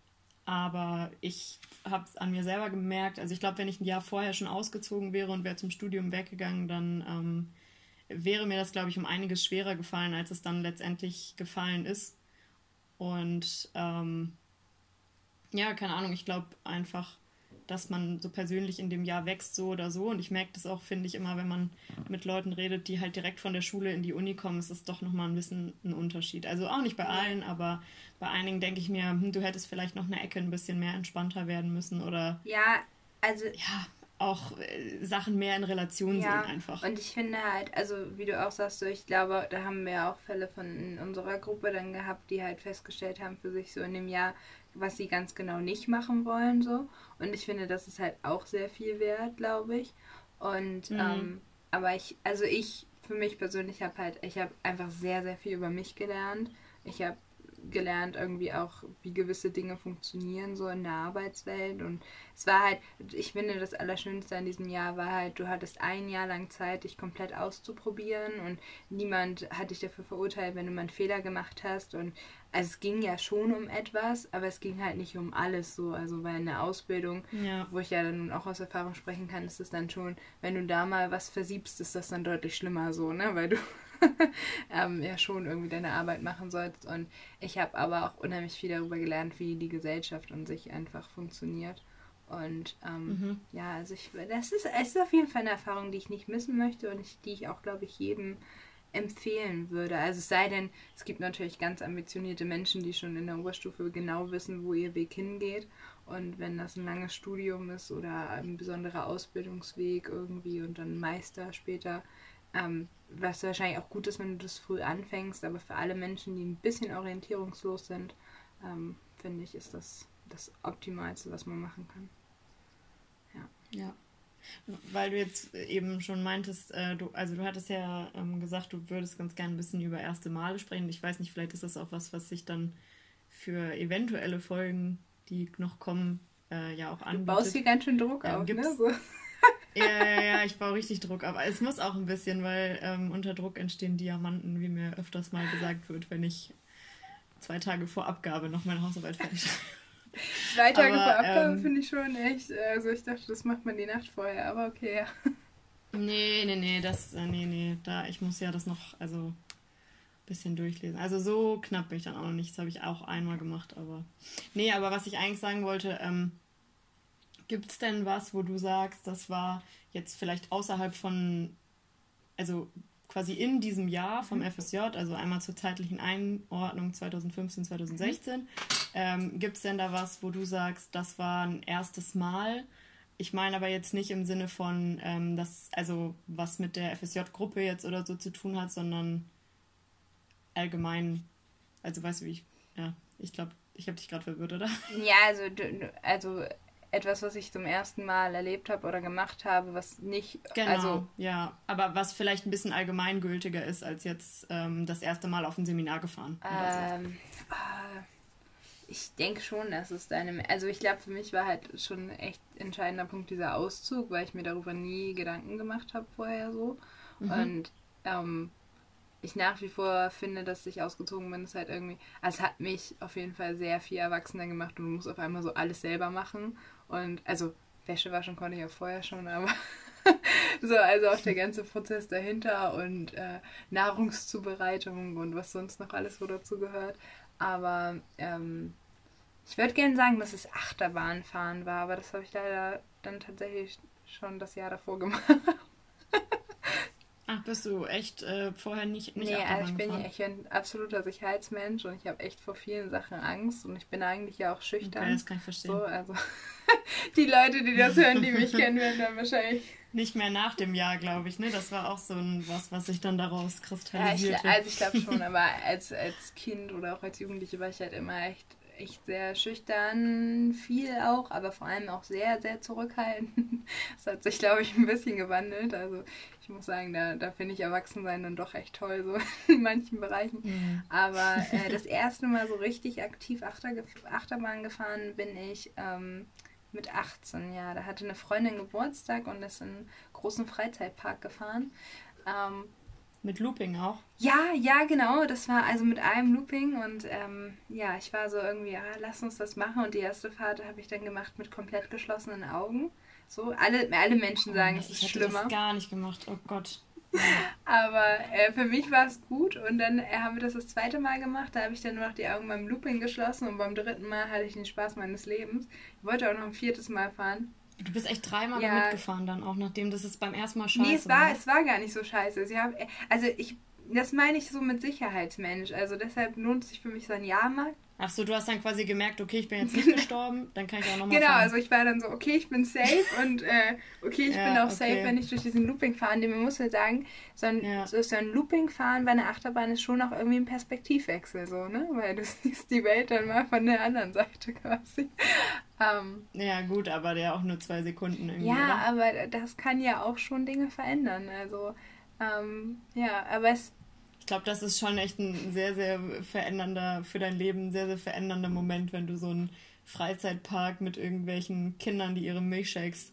aber ich habe es an mir selber gemerkt. Also ich glaube, wenn ich ein Jahr vorher schon ausgezogen wäre und wäre zum Studium weggegangen, dann ähm, wäre mir das, glaube ich, um einiges schwerer gefallen, als es dann letztendlich gefallen ist. Und ähm, ja, keine Ahnung, ich glaube einfach, dass man so persönlich in dem Jahr wächst, so oder so. Und ich merke das auch, finde ich, immer, wenn man mit Leuten redet, die halt direkt von der Schule in die Uni kommen, ist es doch nochmal ein bisschen ein Unterschied. Also auch nicht bei allen, aber bei einigen denke ich mir, hm, du hättest vielleicht noch eine Ecke ein bisschen mehr entspannter werden müssen oder. Ja, also. Ja, auch äh, Sachen mehr in Relation ja, sehen einfach. Und ich finde halt, also wie du auch sagst, so, ich glaube, da haben wir auch Fälle von in unserer Gruppe dann gehabt, die halt festgestellt haben für sich so in dem Jahr, was sie ganz genau nicht machen wollen so. Und ich finde, das ist halt auch sehr viel wert, glaube ich. Und mhm. ähm, aber ich, also ich für mich persönlich habe halt, ich habe einfach sehr, sehr viel über mich gelernt. Ich habe gelernt, irgendwie auch, wie gewisse Dinge funktionieren, so in der Arbeitswelt. Und es war halt, ich finde, das Allerschönste an diesem Jahr war halt, du hattest ein Jahr lang Zeit, dich komplett auszuprobieren und niemand hat dich dafür verurteilt, wenn du mal einen Fehler gemacht hast. Und also es ging ja schon um etwas, aber es ging halt nicht um alles so. Also weil in der Ausbildung, ja. wo ich ja dann auch aus Erfahrung sprechen kann, ist es dann schon, wenn du da mal was versiebst, ist das dann deutlich schlimmer so, ne? Weil du <laughs> ähm, ja schon irgendwie deine Arbeit machen sollst. Und ich habe aber auch unheimlich viel darüber gelernt, wie die Gesellschaft und sich einfach funktioniert. Und ähm, mhm. ja, also ich, das ist, es ist auf jeden Fall eine Erfahrung, die ich nicht missen möchte und ich, die ich auch, glaube ich, jedem empfehlen würde. Also es sei denn, es gibt natürlich ganz ambitionierte Menschen, die schon in der Oberstufe genau wissen, wo ihr Weg hingeht. Und wenn das ein langes Studium ist oder ein besonderer Ausbildungsweg irgendwie und dann Meister später, ähm, was wahrscheinlich auch gut ist, wenn du das früh anfängst, aber für alle Menschen, die ein bisschen orientierungslos sind, ähm, finde ich, ist das das Optimalste, was man machen kann. Ja. Ja. Weil du jetzt eben schon meintest, äh, du, also du hattest ja ähm, gesagt, du würdest ganz gerne ein bisschen über erste Male sprechen. Ich weiß nicht, vielleicht ist das auch was, was sich dann für eventuelle Folgen, die noch kommen, äh, ja auch anbietet. Du baust hier ganz schön Druck ähm, auf, ne? So. Ja, ja, ja, ich baue richtig Druck auf. Es muss auch ein bisschen, weil ähm, unter Druck entstehen Diamanten, wie mir öfters mal gesagt wird, wenn ich zwei Tage vor Abgabe noch meine Hausarbeit fertig. Zwei Tage aber, vor Abgabe ähm, finde ich schon echt. Also ich dachte, das macht man die Nacht vorher, aber okay, ja. Nee, nee, nee, das, äh, nee, nee, da, ich muss ja das noch, also ein bisschen durchlesen. Also so knapp bin ich dann auch noch nicht, das habe ich auch einmal gemacht, aber. Nee, aber was ich eigentlich sagen wollte, ähm, gibt es denn was, wo du sagst, das war jetzt vielleicht außerhalb von, also quasi in diesem Jahr vom mhm. FSJ, also einmal zur zeitlichen Einordnung 2015, 2016, mhm. ähm, gibt es denn da was, wo du sagst, das war ein erstes Mal? Ich meine aber jetzt nicht im Sinne von, ähm, das, also was mit der FSJ-Gruppe jetzt oder so zu tun hat, sondern allgemein, also weißt du, wie ich, ja, ich glaube, ich habe dich gerade verwirrt, oder? Ja, also, also etwas, was ich zum ersten Mal erlebt habe oder gemacht habe, was nicht. Genau, also, ja. Aber was vielleicht ein bisschen allgemeingültiger ist, als jetzt ähm, das erste Mal auf ein Seminar gefahren. Ähm, äh, ich denke schon, dass es deine. Also, ich glaube, für mich war halt schon ein echt entscheidender Punkt dieser Auszug, weil ich mir darüber nie Gedanken gemacht habe vorher so. Mhm. Und ähm, ich nach wie vor finde, dass ich ausgezogen bin, ist halt irgendwie, also es hat mich auf jeden Fall sehr viel erwachsener gemacht und du musst auf einmal so alles selber machen. Und also Wäsche waschen konnte ich ja vorher schon, aber <laughs> so, also auch der ganze Prozess dahinter und äh, Nahrungszubereitung und was sonst noch alles so dazu gehört. Aber ähm, ich würde gerne sagen, dass es Achterbahnfahren war, aber das habe ich leider dann tatsächlich schon das Jahr davor gemacht. <laughs> Ach, bist du echt äh, vorher nicht, nicht Nee, also ich bin ja echt ein absoluter Sicherheitsmensch und ich habe echt vor vielen Sachen Angst und ich bin eigentlich ja auch schüchtern. Okay, das kann ich verstehen. So, also <laughs> die Leute, die das hören, die mich kennen, werden dann wahrscheinlich... Nicht mehr nach dem Jahr, glaube ich, ne? Das war auch so ein was, was sich dann daraus kristallisiert. Ja, ich, also ich glaube schon, <laughs> aber als, als Kind oder auch als Jugendliche war ich halt immer echt echt sehr schüchtern, viel auch, aber vor allem auch sehr, sehr zurückhaltend. <laughs> Das hat sich, glaube ich, ein bisschen gewandelt. Also ich muss sagen, da, da finde ich Erwachsensein dann doch echt toll, so <laughs> in manchen Bereichen. Mhm. Aber äh, <laughs> das erste Mal so richtig aktiv Achter, Achterbahn gefahren bin ich ähm, mit 18, ja. Da hatte eine Freundin Geburtstag und ist in einen großen Freizeitpark gefahren. Ähm, mit Looping auch? Ja, ja, genau. Das war also mit einem Looping und ähm, ja, ich war so irgendwie, ja, lass uns das machen. Und die erste Fahrt habe ich dann gemacht mit komplett geschlossenen Augen. So, alle, alle Menschen sagen, oh, es ist ich schlimmer. Ich habe das gar nicht gemacht, oh Gott. <laughs> Aber äh, für mich war es gut und dann äh, haben wir das das zweite Mal gemacht. Da habe ich dann nur noch die Augen beim Looping geschlossen und beim dritten Mal hatte ich den Spaß meines Lebens. Ich wollte auch noch ein viertes Mal fahren. Du bist echt dreimal ja. mitgefahren dann auch, nachdem das es beim ersten Mal scheiße nee, es war. Nee, es war gar nicht so scheiße. Sie haben, also ich, das meine ich so mit Sicherheitsmensch. Also deshalb lohnt sich für mich so ein Jahrmarkt. Ach so, du hast dann quasi gemerkt, okay, ich bin jetzt nicht <laughs> gestorben, dann kann ich auch nochmal Genau, fahren. also ich war dann so, okay, ich bin safe und äh, okay, ich ja, bin auch okay. safe, wenn ich durch diesen Looping fahre. Denn man muss ja sagen, so ein, ja. so, so ein Looping fahren bei einer Achterbahn ist schon auch irgendwie ein Perspektivwechsel, so, ne? Weil du <laughs> siehst die Welt dann mal von der anderen Seite quasi. Ähm, ja, gut, aber der auch nur zwei Sekunden irgendwie. Ja, oder? aber das kann ja auch schon Dinge verändern. Also, ähm, ja, aber es ich glaube, das ist schon echt ein sehr, sehr verändernder, für dein Leben sehr, sehr verändernder Moment, wenn du so einen Freizeitpark mit irgendwelchen Kindern, die ihre Milchshakes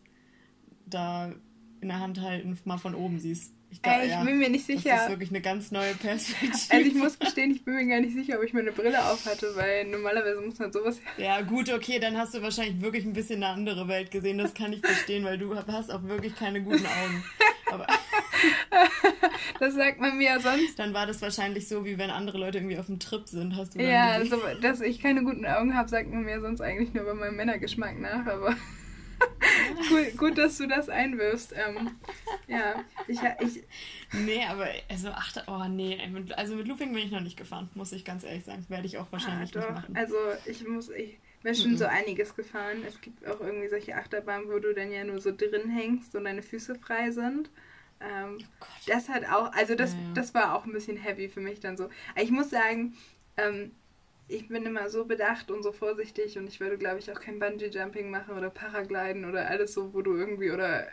da in der Hand halten, mal von oben siehst. Ich, glaub, Ey, ich ja, bin mir nicht sicher. Das ist wirklich eine ganz neue Perspektive. Also ich muss gestehen, ich bin mir gar nicht sicher, ob ich meine Brille auf hatte, weil normalerweise muss man sowas... Ja gut, okay, dann hast du wahrscheinlich wirklich ein bisschen eine andere Welt gesehen. Das kann ich verstehen, weil du hast auch wirklich keine guten Augen. Aber <laughs> <laughs> das sagt man mir ja sonst. Dann war das wahrscheinlich so, wie wenn andere Leute irgendwie auf dem Trip sind, hast du Ja, also, dass ich keine guten Augen habe, sagt man mir sonst eigentlich nur bei meinem Männergeschmack nach, aber <laughs> gut, gut, dass du das einwirfst. Ähm, ja, ich, ich. Nee, aber also ach, oh nee, also mit Looping bin ich noch nicht gefahren, muss ich ganz ehrlich sagen. Werde ich auch wahrscheinlich ah, nicht machen. Also ich muss, ich bin schon mm -mm. so einiges gefahren. Es gibt auch irgendwie solche Achterbahnen, wo du dann ja nur so drin hängst und deine Füße frei sind. Ähm, oh das hat auch, also das, ja, das war auch ein bisschen heavy für mich dann so. Ich muss sagen, ähm, ich bin immer so bedacht und so vorsichtig und ich würde, glaube ich, auch kein Bungee-Jumping machen oder Paragliden oder alles so, wo du irgendwie oder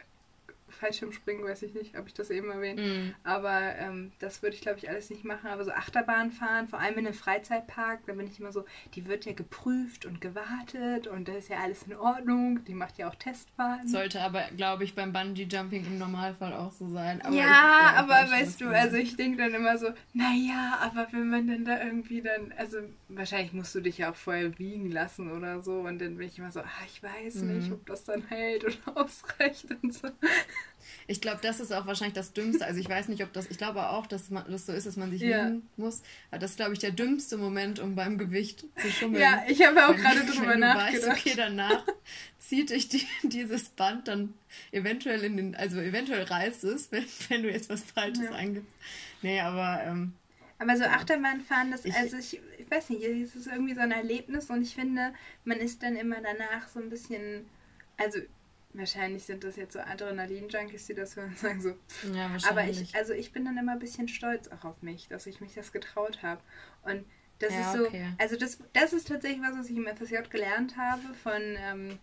Fallschirmspringen, weiß ich nicht, ob ich das eben erwähnt. Mm. Aber ähm, das würde ich, glaube ich, alles nicht machen. Aber so Achterbahn fahren, vor allem in einem Freizeitpark, da bin ich immer so, die wird ja geprüft und gewartet und da ist ja alles in Ordnung. Die macht ja auch Testfahrten. Sollte aber, glaube ich, beim Bungee-Jumping im Normalfall auch so sein. Aber ja, aber weißt du, also ich denke dann immer so, naja, aber wenn man dann da irgendwie dann, also wahrscheinlich musst du dich ja auch vorher wiegen lassen oder so und dann bin ich immer so, ah, ich weiß mm. nicht, ob das dann hält oder <laughs> ausreicht und so. Ich glaube, das ist auch wahrscheinlich das Dümmste. Also ich weiß nicht, ob das, ich glaube auch, dass man, das so ist, dass man sich ja. wiegen muss. Aber das ist, glaube ich, der dümmste Moment, um beim Gewicht zu schummeln. Ja, ich habe auch gerade <laughs> drüber wenn nachgedacht. Du weißt, okay, danach zieht dich die, <laughs> dieses Band dann eventuell in den, also eventuell reißt es, wenn, wenn du jetzt was Falsches ja. eingibst. Nee, aber... Ähm, aber so Achterbahnfahren, das, ich, also ich, ich weiß nicht, es ist irgendwie so ein Erlebnis und ich finde, man ist dann immer danach so ein bisschen, also Wahrscheinlich sind das jetzt so Adrenalin-Junkies, die das hören und sagen so. Ja, wahrscheinlich. Aber ich, also ich bin dann immer ein bisschen stolz auch auf mich, dass ich mich das getraut habe. Und das ja, ist so, okay. also das, das ist tatsächlich was, was ich im FSJ gelernt habe von, ähm,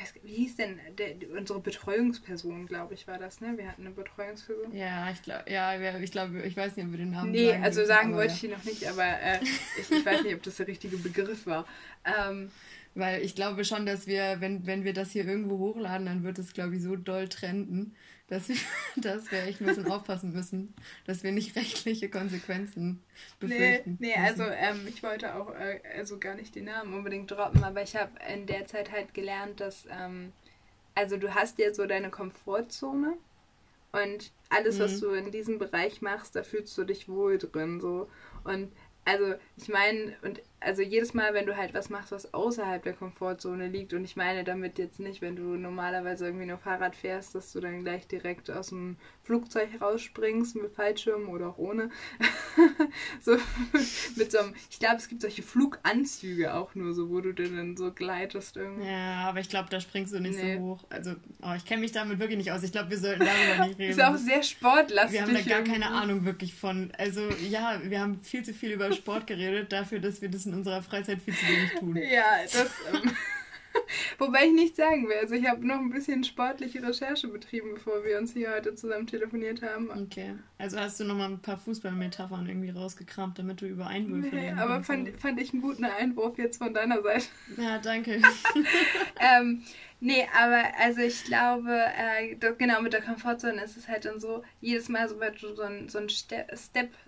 weiß, wie hieß denn der, unsere Betreuungsperson, glaube ich, war das, ne? Wir hatten eine Betreuungsperson. Ja, ich glaube, ja, ich glaube, ich weiß nicht, ob wir den Namen Nee, sagen also sagen wollte ja. ich ihn noch nicht, aber äh, ich, ich weiß nicht, ob das der richtige Begriff war. Ähm, weil ich glaube schon, dass wir, wenn, wenn wir das hier irgendwo hochladen, dann wird es, glaube ich, so doll trenden, dass wir, <laughs> dass wir echt ein bisschen aufpassen müssen, dass wir nicht rechtliche Konsequenzen befürchten. Nee, nee also ähm, ich wollte auch äh, also gar nicht den Namen unbedingt droppen, aber ich habe in der Zeit halt gelernt, dass, ähm, also du hast ja so deine Komfortzone Und alles, mhm. was du in diesem Bereich machst, da fühlst du dich wohl drin. So. Und also ich meine, und also jedes Mal, wenn du halt was machst, was außerhalb der Komfortzone liegt, und ich meine damit jetzt nicht, wenn du normalerweise irgendwie nur Fahrrad fährst, dass du dann gleich direkt aus dem Flugzeug rausspringst mit Fallschirm oder auch ohne. <laughs> so <laughs> mit so einem, ich glaube, es gibt solche Fluganzüge auch nur so, wo du dann so gleitest irgendwie. Ja, aber ich glaube, da springst du nicht nee. so hoch. Also, oh, ich kenne mich damit wirklich nicht aus. Ich glaube, wir sollten darüber <laughs> nicht reden. Ist auch sehr sportlastig. Wir haben da gar keine Ahnung wirklich von. Also, ja, wir haben viel zu viel über Sport geredet, dafür, dass wir das in unserer Freizeit viel zu wenig tun. <laughs> Ja, das. Ähm, <laughs> wobei ich nicht sagen will. Also ich habe noch ein bisschen sportliche Recherche betrieben, bevor wir uns hier heute zusammen telefoniert haben. Okay. Also hast du noch mal ein paar Fußballmetaphern irgendwie rausgekramt, damit du über Einwürfe Nee, aber fand, fand ich einen guten Einwurf jetzt von deiner Seite. <laughs> Ja, danke. ähm, nee, aber also ich glaube, äh, das, genau mit der Komfortzone ist es halt dann so, jedes Mal, sobald du so ein, so ein Step,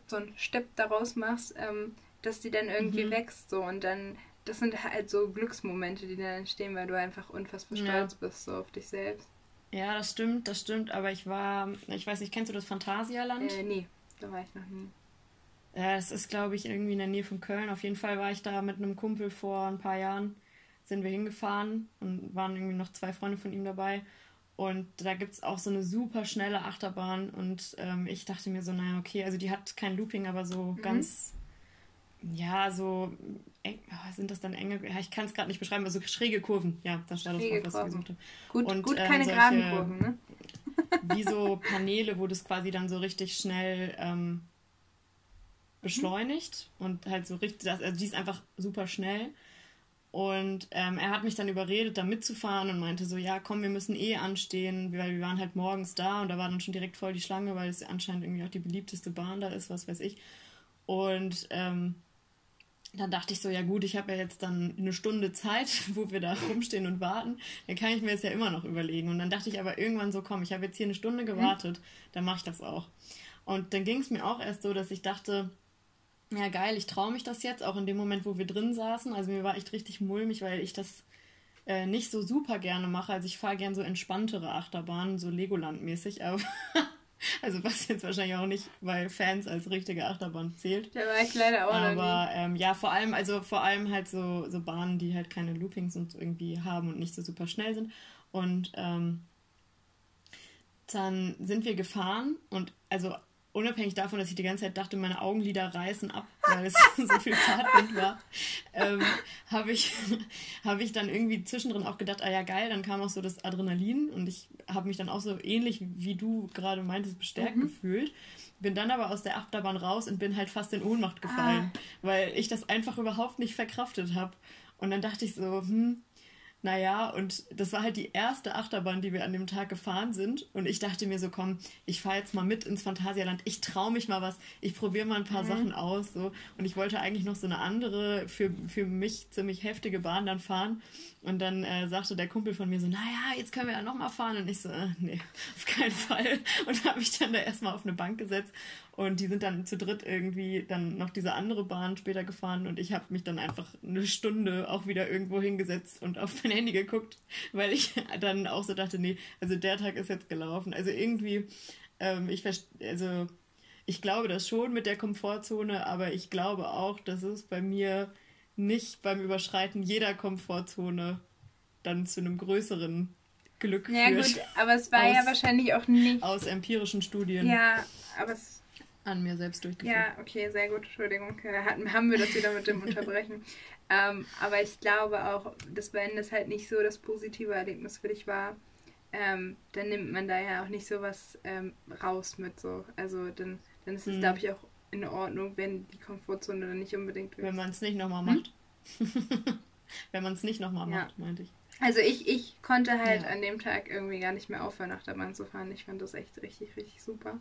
so ein Step daraus machst, ähm, dass die dann irgendwie mhm. wächst so und dann das sind halt so Glücksmomente, die dann entstehen, weil du einfach unfassbar stolz ja. bist so auf dich selbst. Ja, das stimmt, das stimmt, aber ich war, ich weiß nicht, kennst du das Phantasialand? Äh, nee, da war ich noch nie. Ja, es ist, glaube ich, irgendwie in der Nähe von Köln. Auf jeden Fall war ich da mit einem Kumpel vor ein paar Jahren, sind wir hingefahren und waren irgendwie noch zwei Freunde von ihm dabei. Und da gibt es auch so eine super schnelle Achterbahn und ähm, ich dachte mir so, naja, okay, also die hat kein Looping, aber so mhm. ganz ja, so eng, oh, sind das dann enge, ja, ich kann es gerade nicht beschreiben, also schräge Kurven, ja, das war das Wort, was ich gesucht habe. Gut, und, gut ähm, keine solche, geraden Kurven, ne? <laughs> wie so Paneele, wo das quasi dann so richtig schnell ähm, beschleunigt mhm. und halt so richtig, also die ist einfach super schnell. Und ähm, er hat mich dann überredet, da mitzufahren und meinte so, ja, komm, wir müssen eh anstehen, weil wir waren halt morgens da und da war dann schon direkt voll die Schlange, weil es anscheinend irgendwie auch die beliebteste Bahn da ist, was weiß ich. Und ähm, dann dachte ich so, ja gut, ich habe ja jetzt dann eine Stunde Zeit, <laughs> wo wir da rumstehen und warten. Dann kann ich mir das ja immer noch überlegen. Und dann dachte ich aber irgendwann so, komm, ich habe jetzt hier eine Stunde mhm. gewartet, dann mache ich das auch. Und dann ging es mir auch erst so, dass ich dachte, ja geil, ich traue mich das jetzt, auch in dem Moment, wo wir drin saßen. Also mir war echt richtig mulmig, weil ich das äh, nicht so super gerne mache. Also ich fahre gern so entspanntere Achterbahnen, so Legoland-mäßig, aber <laughs> Also was jetzt wahrscheinlich auch nicht weil Fans als richtige Achterbahn zählt. Der war ich leider auch Aber ähm, ja, vor allem, also vor allem halt so, so Bahnen, die halt keine Loopings und irgendwie haben und nicht so super schnell sind. Und ähm, dann sind wir gefahren und also unabhängig davon, dass ich die ganze Zeit dachte, meine Augenlider reißen ab, weil es <laughs> so viel Fahrtwind war, ähm, habe ich, <laughs> hab ich dann irgendwie zwischendrin auch gedacht, ah ja geil, dann kam auch so das Adrenalin und ich habe mich dann auch so ähnlich wie du gerade meintest, bestärkt mhm. gefühlt. Bin dann aber aus der Achterbahn raus und bin halt fast in Ohnmacht gefallen, ah. weil ich das einfach überhaupt nicht verkraftet habe. Und dann dachte ich so, hm, naja, und das war halt die erste Achterbahn, die wir an dem Tag gefahren sind. Und ich dachte mir so, komm, ich fahre jetzt mal mit ins Phantasialand. Ich traue mich mal was. Ich probiere mal ein paar mhm. Sachen aus. So. Und ich wollte eigentlich noch so eine andere, für, für mich ziemlich heftige Bahn dann fahren. Und dann äh, sagte der Kumpel von mir so, naja, jetzt können wir ja nochmal fahren. Und ich so, äh, nee, auf keinen Fall. Und habe mich dann da erstmal auf eine Bank gesetzt und die sind dann zu dritt irgendwie dann noch diese andere Bahn später gefahren und ich habe mich dann einfach eine Stunde auch wieder irgendwo hingesetzt und auf mein Handy geguckt, weil ich <laughs> dann auch so dachte, nee, also der Tag ist jetzt gelaufen. Also irgendwie, ähm, ich also ich glaube das schon mit der Komfortzone, aber ich glaube auch, dass es bei mir nicht beim Überschreiten jeder Komfortzone dann zu einem größeren Glück ja, führt. Ja gut, aber es war aus, ja wahrscheinlich auch nicht... Aus empirischen Studien. Ja, aber es an mir selbst durchgeführt. Ja, okay, sehr gut, Entschuldigung. Da hatten, haben wir das wieder mit dem Unterbrechen. <laughs> ähm, aber ich glaube auch, dass wenn das halt nicht so das positive Erlebnis für dich war, ähm, dann nimmt man da ja auch nicht so was ähm, raus mit so. Also dann, dann ist es, hm. glaube ich, auch in Ordnung, wenn die Komfortzone dann nicht unbedingt wird. Wenn man es nicht nochmal hm? macht. <laughs> wenn man es nicht nochmal ja. macht, meinte ich. Also ich, ich konnte halt ja. an dem Tag irgendwie gar nicht mehr aufhören, nach der Bahn zu fahren. Ich fand das echt richtig, richtig super.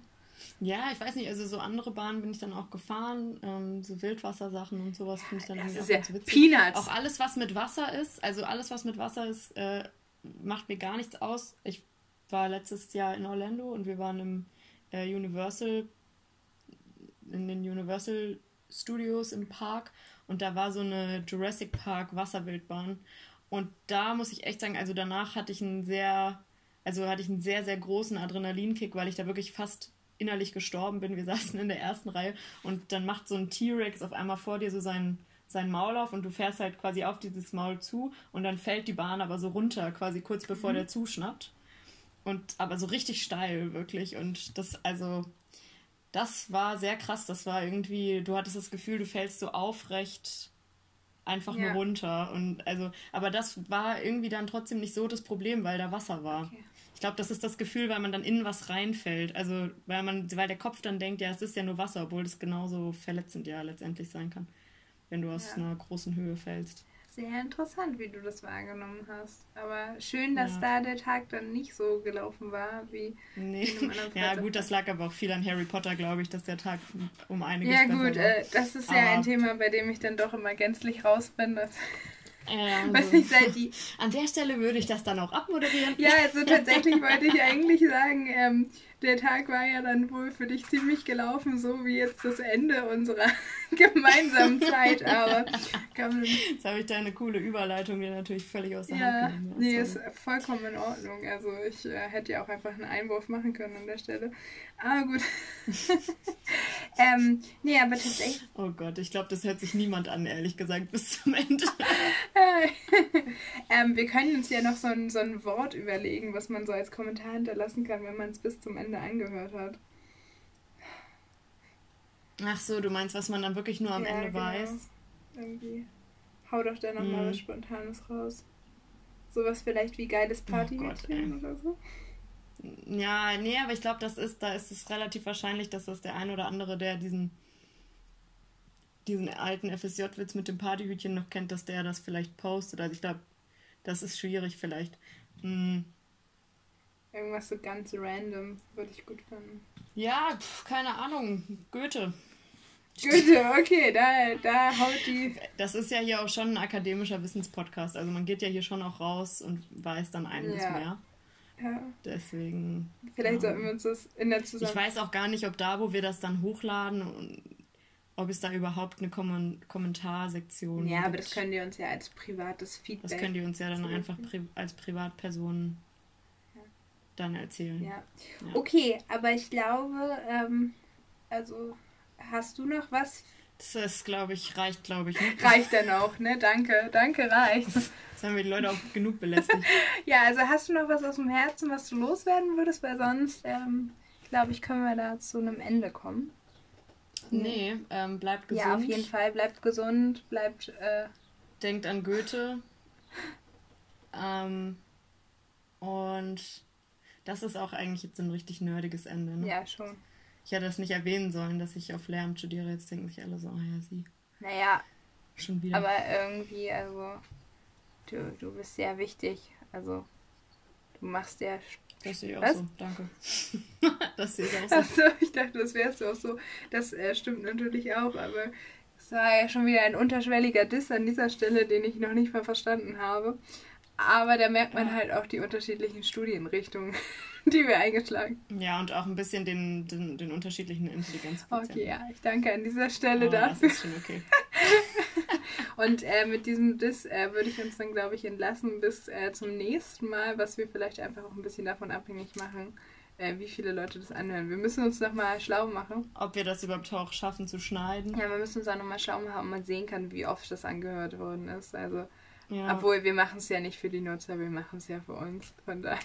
Ja, ich weiß nicht, also so andere Bahnen bin ich dann auch gefahren, ähm, so Wildwassersachen und sowas finde ich dann das irgendwie auch ja ganz witzig. Peanuts. Auch alles, was mit Wasser ist, also alles, was mit Wasser ist, äh, macht mir gar nichts aus. Ich war letztes Jahr in Orlando und wir waren im äh, Universal, in den Universal Studios im Park und da war so eine Jurassic Park Wasserwildbahn und da muss ich echt sagen, also danach hatte ich ein sehr also hatte ich einen sehr, sehr großen Adrenalinkick, weil ich da wirklich fast innerlich gestorben bin. Wir saßen in der ersten Reihe und dann macht so ein T-Rex auf einmal vor dir so seinen sein Maul auf und du fährst halt quasi auf dieses Maul zu und dann fällt die Bahn aber so runter, quasi kurz bevor mhm. der zuschnappt. Und aber so richtig steil, wirklich. Und das, also, das war sehr krass. Das war irgendwie, du hattest das Gefühl, du fällst so aufrecht einfach ja. nur runter. Und also, aber das war irgendwie dann trotzdem nicht so das Problem, weil da Wasser war. Okay. Ich glaube, das ist das Gefühl, weil man dann in was reinfällt. Also, weil man, weil der Kopf dann denkt, ja, es ist ja nur Wasser, obwohl das genauso verletzend ja letztendlich sein kann, wenn du aus ja. einer großen Höhe fällst sehr interessant, wie du das wahrgenommen hast. Aber schön, dass ja. da der Tag dann nicht so gelaufen war wie nee. in einem anderen <laughs> Ja, gut, das lag aber auch viel an Harry Potter, glaube ich, dass der Tag um einiges Ja, gut, äh, das ist aber ja ein Thema, bei dem ich dann doch immer gänzlich raus bin. Dass ähm, Weiß nicht, seit die. <laughs> An der Stelle würde ich das dann auch abmoderieren. Ja, also tatsächlich wollte ich eigentlich sagen, ähm, der Tag war ja dann wohl für dich ziemlich gelaufen, so wie jetzt das Ende unserer <laughs> gemeinsamen Zeit. <laughs> Aber jetzt habe ich da eine coole Überleitung, die natürlich völlig aus der ja, Hand genommen Nee, ist vollkommen in Ordnung. Also ich äh, hätte ja auch einfach einen Einwurf machen können an der Stelle. Aber gut. <laughs> ähm, nee, aber tatsächlich. Oh Gott, ich glaube, das hört sich niemand an, ehrlich gesagt, bis zum Ende. ähm, wir können uns ja noch so ein, so ein Wort überlegen, was man so als Kommentar hinterlassen kann, wenn man es bis zum Ende angehört hat. Ach so, du meinst, was man dann wirklich nur am ja, Ende genau. weiß? Irgendwie. Hau doch da nochmal hm. was Spontanes raus. Sowas vielleicht wie geiles Party oh oder so. Ja, nee, aber ich glaube, das ist, da ist es relativ wahrscheinlich, dass das der ein oder andere, der diesen, diesen alten FSJ-Witz mit dem Partyhütchen noch kennt, dass der das vielleicht postet. Also ich glaube, das ist schwierig vielleicht. Hm. Irgendwas so ganz random würde ich gut finden. Ja, pf, keine Ahnung. Goethe. Goethe, okay, da, da haut die. Das ist ja hier auch schon ein akademischer Wissenspodcast. Also man geht ja hier schon auch raus und weiß dann einiges ja. mehr. Ja. Deswegen. Vielleicht ja. sollten wir uns das in der Zusammenarbeit. Ich weiß auch gar nicht, ob da, wo wir das dann hochladen, ob es da überhaupt eine Kom Kommentarsektion gibt. Ja, aber das könnt ihr uns ja als privates Feedback. Das könnt ihr uns ja dann einfach pri als Privatperson ja. Dann erzählen. Ja. ja. Okay, aber ich glaube, ähm, also hast du noch was das ist, glaube ich, reicht, glaube ich. Ne? <laughs> Reicht dann auch, ne? Danke, danke, reicht. Das haben wir die Leute auch genug belästigt. <laughs> ja, also hast du noch was aus dem Herzen, was du loswerden würdest? Weil sonst, ähm, glaube ich, können wir da zu einem Ende kommen. Nee, ähm, bleibt gesund. Ja, auf jeden Fall, bleibt gesund, bleibt. Äh... Denkt an Goethe. <laughs> ähm, und das ist auch eigentlich jetzt ein richtig nerdiges Ende, ne? Ja, schon. Ich hätte das nicht erwähnen sollen, dass ich auf Lehramt studiere. Jetzt denken sich alle so, oh ja, sie. Naja. Schon wieder. Aber irgendwie, also, du, du bist sehr wichtig. Also, du machst ja. Das sehe ich auch Was? so, danke. <laughs> das sehe ich auch so. Achso, ich dachte, das wärst du auch so. Das äh, stimmt natürlich auch, aber es war ja schon wieder ein unterschwelliger Diss an dieser Stelle, den ich noch nicht mal verstanden habe. Aber da merkt man halt auch die unterschiedlichen Studienrichtungen, <laughs> die wir eingeschlagen Ja, und auch ein bisschen den, den, den unterschiedlichen Intelligenzquotienten. Okay, ja, ich danke an dieser Stelle oh, dafür. Das ist schon okay. <laughs> und äh, mit diesem Diss äh, würde ich uns dann, glaube ich, entlassen bis äh, zum nächsten Mal, was wir vielleicht einfach auch ein bisschen davon abhängig machen, äh, wie viele Leute das anhören. Wir müssen uns nochmal schlau machen. Ob wir das überhaupt auch schaffen zu schneiden. Ja, wir müssen uns auch nochmal schlau machen, ob man sehen kann, wie oft das angehört worden ist. Also ja. Obwohl, wir machen es ja nicht für die Nutzer, wir machen es ja für uns. Von daher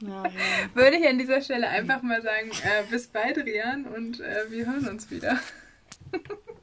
ja, <laughs> ja. würde ich an dieser Stelle einfach mal sagen, äh, bis bald, Rian, und äh, wir hören uns wieder. <laughs>